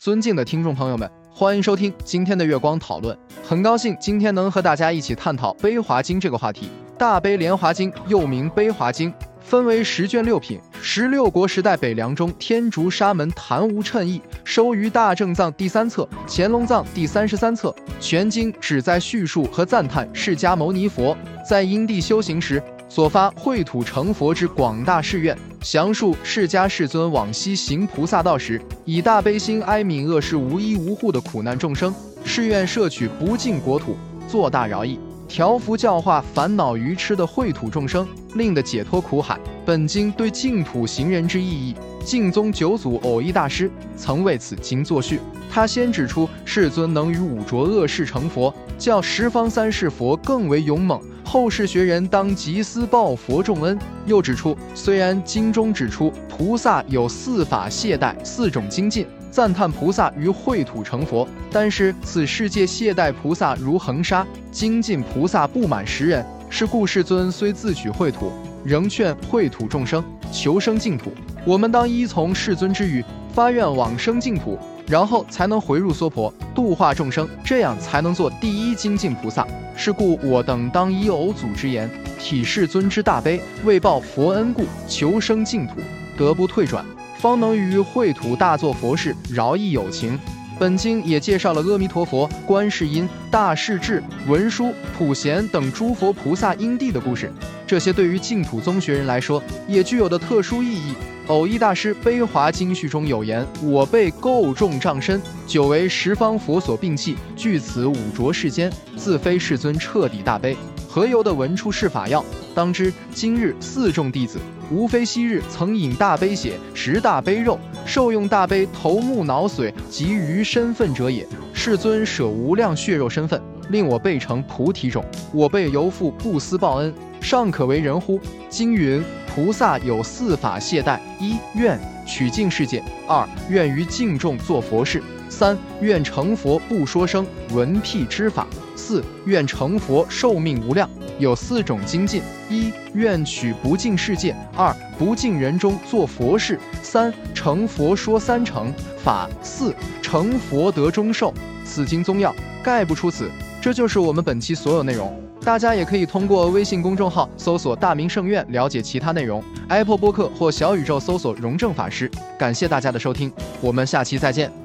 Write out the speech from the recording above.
尊敬的听众朋友们，欢迎收听今天的月光讨论。很高兴今天能和大家一起探讨《悲华经》这个话题。大悲莲华经又名《悲华经》，分为十卷六品。十六国时代北凉中，天竺沙门昙无称义，收于大正藏第三册、乾隆藏第三十三册。全经旨在叙述和赞叹释迦牟尼佛在因地修行时。所发秽土成佛之广大誓愿，详述释迦世尊往昔行菩萨道时，以大悲心哀悯恶世无依无护的苦难众生，誓愿摄取不净国土，做大饶益，调伏教化烦恼愚痴的秽土众生，令得解脱苦海。本经对净土行人之意义，净宗九祖偶一大师曾为此经作序。他先指出世尊能于五浊恶世成佛，较十方三世佛更为勇猛。后世学人当集思报佛重恩。又指出，虽然经中指出菩萨有四法懈怠四种精进，赞叹菩萨于秽土成佛，但是此世界懈怠菩萨如恒沙，精进菩萨不满十人。是故世尊虽自取秽土，仍劝秽土众生求生净土。我们当依从世尊之语，发愿往生净土。然后才能回入娑婆度化众生，这样才能做第一精进菩萨。是故我等当依偶祖之言，体世尊之大悲，为报佛恩故，求生净土，得不退转，方能于秽土大作佛事，饶益有情。本经也介绍了阿弥陀佛、观世音、大势至、文殊、普贤等诸佛菩萨因地的故事，这些对于净土宗学人来说也具有的特殊意义。偶一大师《悲华经序》中有言：“我辈垢重障身，久为十方佛所摒弃，据此五浊世间，自非世尊彻底大悲，何由得闻出世法要？当知今日四众弟子，无非昔日曾饮大悲血，食大悲肉，受用大悲头目脑髓及余身份者也。世尊舍无量血肉身份，令我辈成菩提种，我辈犹复不思报恩，尚可为人乎？经云。”菩萨有四法懈怠：一愿取净世界；二愿于净众做佛事；三愿成佛不说声闻辟之法；四愿成佛寿命无量。有四种精进：一愿取不净世界；二不净人中做佛事；三成佛说三成法；四成佛得终寿。此经宗要概不出此。这就是我们本期所有内容。大家也可以通过微信公众号搜索“大明圣院”了解其他内容，Apple 播客或小宇宙搜索“荣正法师”。感谢大家的收听，我们下期再见。